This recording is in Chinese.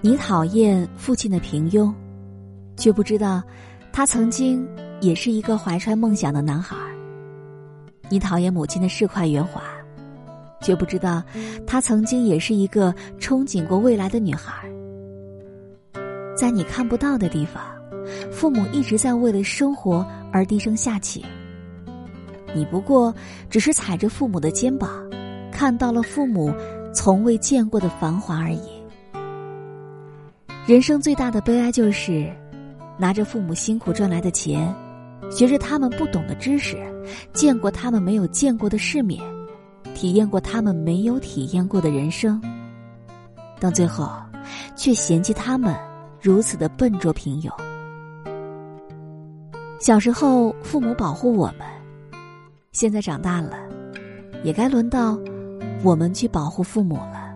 你讨厌父亲的平庸，却不知道他曾经也是一个怀揣梦想的男孩儿。你讨厌母亲的市侩圆滑，却不知道她曾经也是一个憧憬过未来的女孩儿。在你看不到的地方，父母一直在为了生活而低声下气。你不过只是踩着父母的肩膀，看到了父母从未见过的繁华而已。人生最大的悲哀就是，拿着父母辛苦赚来的钱，学着他们不懂的知识，见过他们没有见过的世面，体验过他们没有体验过的人生，到最后，却嫌弃他们如此的笨拙平庸。小时候，父母保护我们，现在长大了，也该轮到我们去保护父母了。